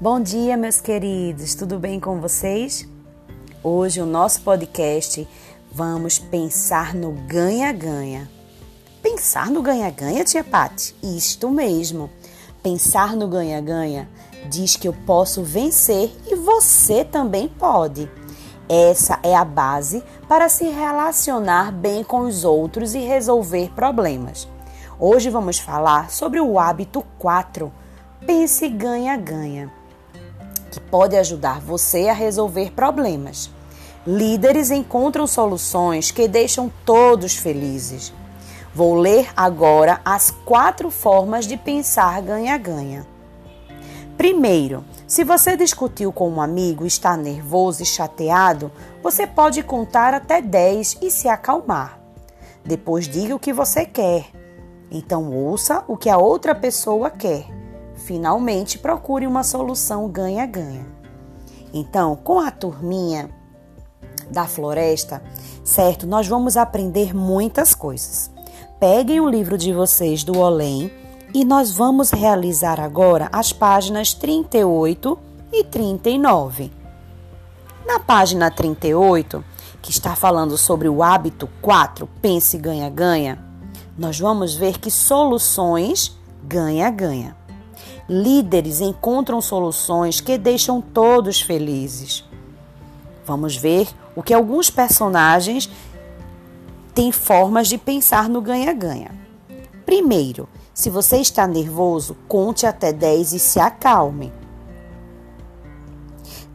Bom dia, meus queridos, tudo bem com vocês? Hoje, o nosso podcast, vamos pensar no ganha-ganha. Pensar no ganha-ganha, tia Pati? Isto mesmo. Pensar no ganha-ganha diz que eu posso vencer e você também pode. Essa é a base para se relacionar bem com os outros e resolver problemas. Hoje vamos falar sobre o hábito 4, pense ganha-ganha, que pode ajudar você a resolver problemas. Líderes encontram soluções que deixam todos felizes. Vou ler agora as quatro formas de pensar ganha-ganha. Primeiro, se você discutiu com um amigo e está nervoso e chateado, você pode contar até 10 e se acalmar. Depois diga o que você quer então ouça o que a outra pessoa quer. Finalmente procure uma solução ganha-ganha. Então, com a turminha da floresta, certo? Nós vamos aprender muitas coisas. Peguem o livro de vocês do Olém e nós vamos realizar agora as páginas 38 e 39. Na página 38, que está falando sobre o hábito 4, pense ganha-ganha, nós vamos ver que soluções ganha-ganha. Líderes encontram soluções que deixam todos felizes. Vamos ver o que alguns personagens têm formas de pensar no ganha-ganha. Primeiro, se você está nervoso, conte até 10 e se acalme.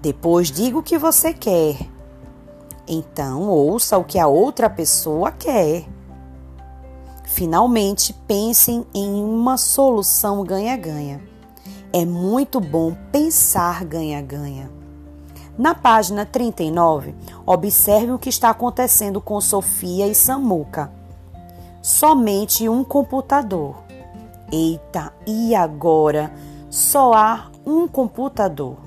Depois, diga o que você quer. Então, ouça o que a outra pessoa quer. Finalmente, pensem em uma solução ganha-ganha. É muito bom pensar ganha-ganha. Na página 39, observe o que está acontecendo com Sofia e Samuca. Somente um computador. Eita, e agora? Só há um computador.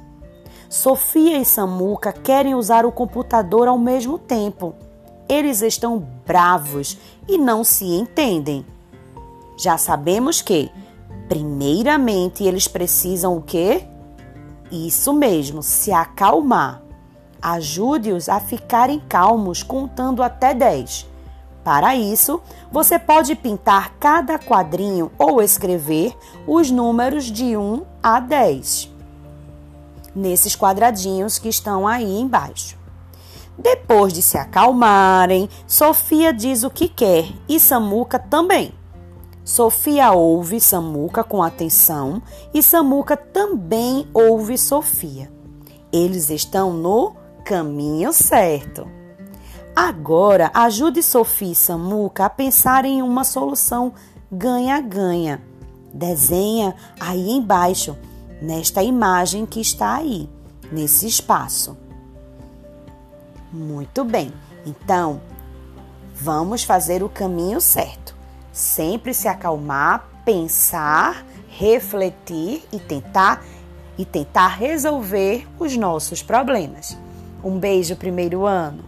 Sofia e Samuca querem usar o computador ao mesmo tempo eles estão bravos e não se entendem. Já sabemos que, primeiramente, eles precisam o quê? Isso mesmo, se acalmar. Ajude-os a ficarem calmos contando até 10. Para isso, você pode pintar cada quadrinho ou escrever os números de 1 a 10 nesses quadradinhos que estão aí embaixo. Depois de se acalmarem, Sofia diz o que quer e Samuca também. Sofia ouve Samuca com atenção e Samuca também ouve Sofia. Eles estão no caminho certo. Agora, ajude Sofia e Samuca a pensar em uma solução ganha-ganha. Desenha aí embaixo, nesta imagem que está aí, nesse espaço. Muito bem, então vamos fazer o caminho certo. Sempre se acalmar, pensar, refletir e tentar e tentar resolver os nossos problemas. Um beijo, primeiro ano.